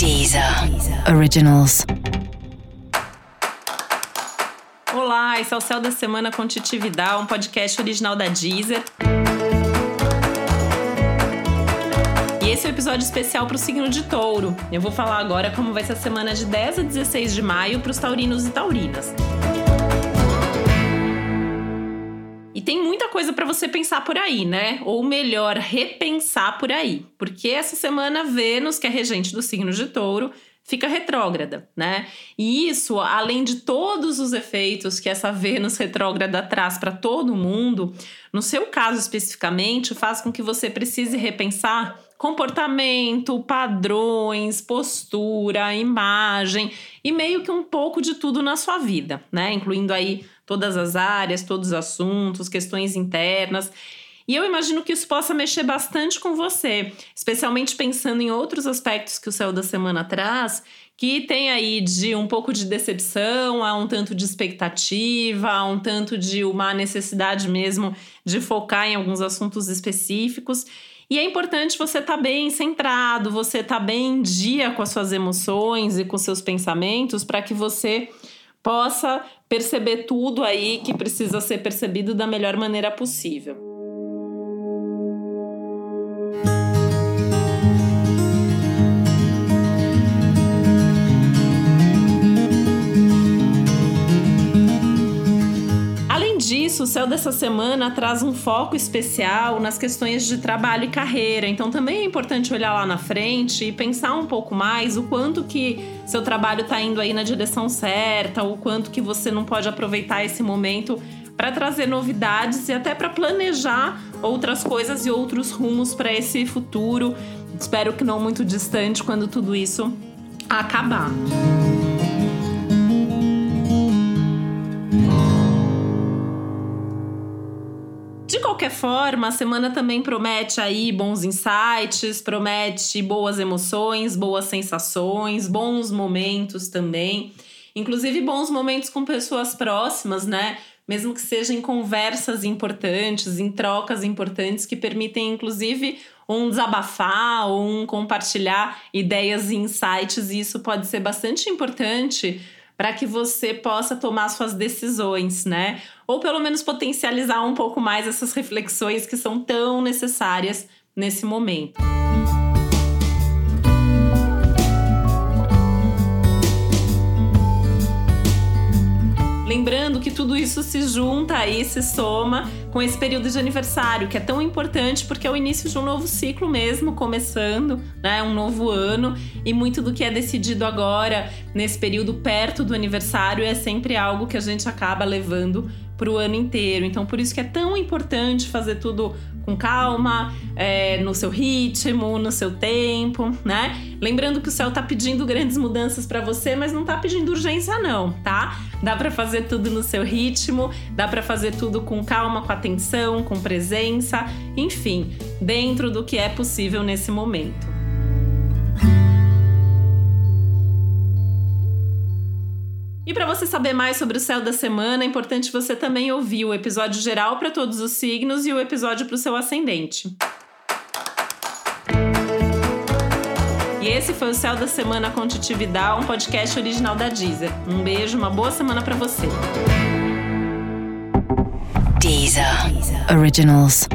Deezer Originals. Olá, esse é o Céu da Semana com Titi Vidal, um podcast original da Deezer. E esse é o um episódio especial para o signo de touro. Eu vou falar agora como vai ser a semana de 10 a 16 de maio para os taurinos e taurinas. E tem muita coisa para você pensar por aí, né? Ou melhor, repensar por aí. Porque essa semana Vênus, que é regente do signo de Touro, fica retrógrada, né? E isso, além de todos os efeitos que essa Vênus retrógrada traz para todo mundo, no seu caso especificamente, faz com que você precise repensar comportamento, padrões, postura, imagem e meio que um pouco de tudo na sua vida, né? Incluindo aí todas as áreas, todos os assuntos, questões internas. E eu imagino que isso possa mexer bastante com você, especialmente pensando em outros aspectos que o céu da semana traz, que tem aí de um pouco de decepção, a um tanto de expectativa, a um tanto de uma necessidade mesmo de focar em alguns assuntos específicos. E é importante você estar tá bem centrado, você estar tá bem em dia com as suas emoções e com seus pensamentos para que você possa perceber tudo aí que precisa ser percebido da melhor maneira possível. Disso, o céu dessa semana traz um foco especial nas questões de trabalho e carreira. Então também é importante olhar lá na frente e pensar um pouco mais o quanto que seu trabalho está indo aí na direção certa, o quanto que você não pode aproveitar esse momento para trazer novidades e até para planejar outras coisas e outros rumos para esse futuro. Espero que não muito distante quando tudo isso acabar. Qualquer forma, a semana também promete aí bons insights, promete boas emoções, boas sensações, bons momentos também. Inclusive bons momentos com pessoas próximas, né? Mesmo que sejam conversas importantes, em trocas importantes que permitem inclusive um desabafar ou um compartilhar ideias e insights, e isso pode ser bastante importante para que você possa tomar suas decisões, né? Ou pelo menos potencializar um pouco mais essas reflexões que são tão necessárias nesse momento. Lembrando que tudo isso se junta e se soma com esse período de aniversário, que é tão importante porque é o início de um novo ciclo mesmo, começando, né? Um novo ano. E muito do que é decidido agora, nesse período perto do aniversário, é sempre algo que a gente acaba levando para o ano inteiro. Então, por isso que é tão importante fazer tudo com calma, é, no seu ritmo, no seu tempo, né? Lembrando que o céu tá pedindo grandes mudanças para você, mas não tá pedindo urgência não, tá? Dá para fazer tudo no seu ritmo, dá para fazer tudo com calma, com atenção, com presença, enfim, dentro do que é possível nesse momento. E para você saber mais sobre o céu da semana, é importante você também ouvir o episódio geral para todos os signos e o episódio para o seu ascendente. E esse foi o Céu da Semana com Titi um podcast original da Deezer. Um beijo, uma boa semana para você. Deezer. Originals.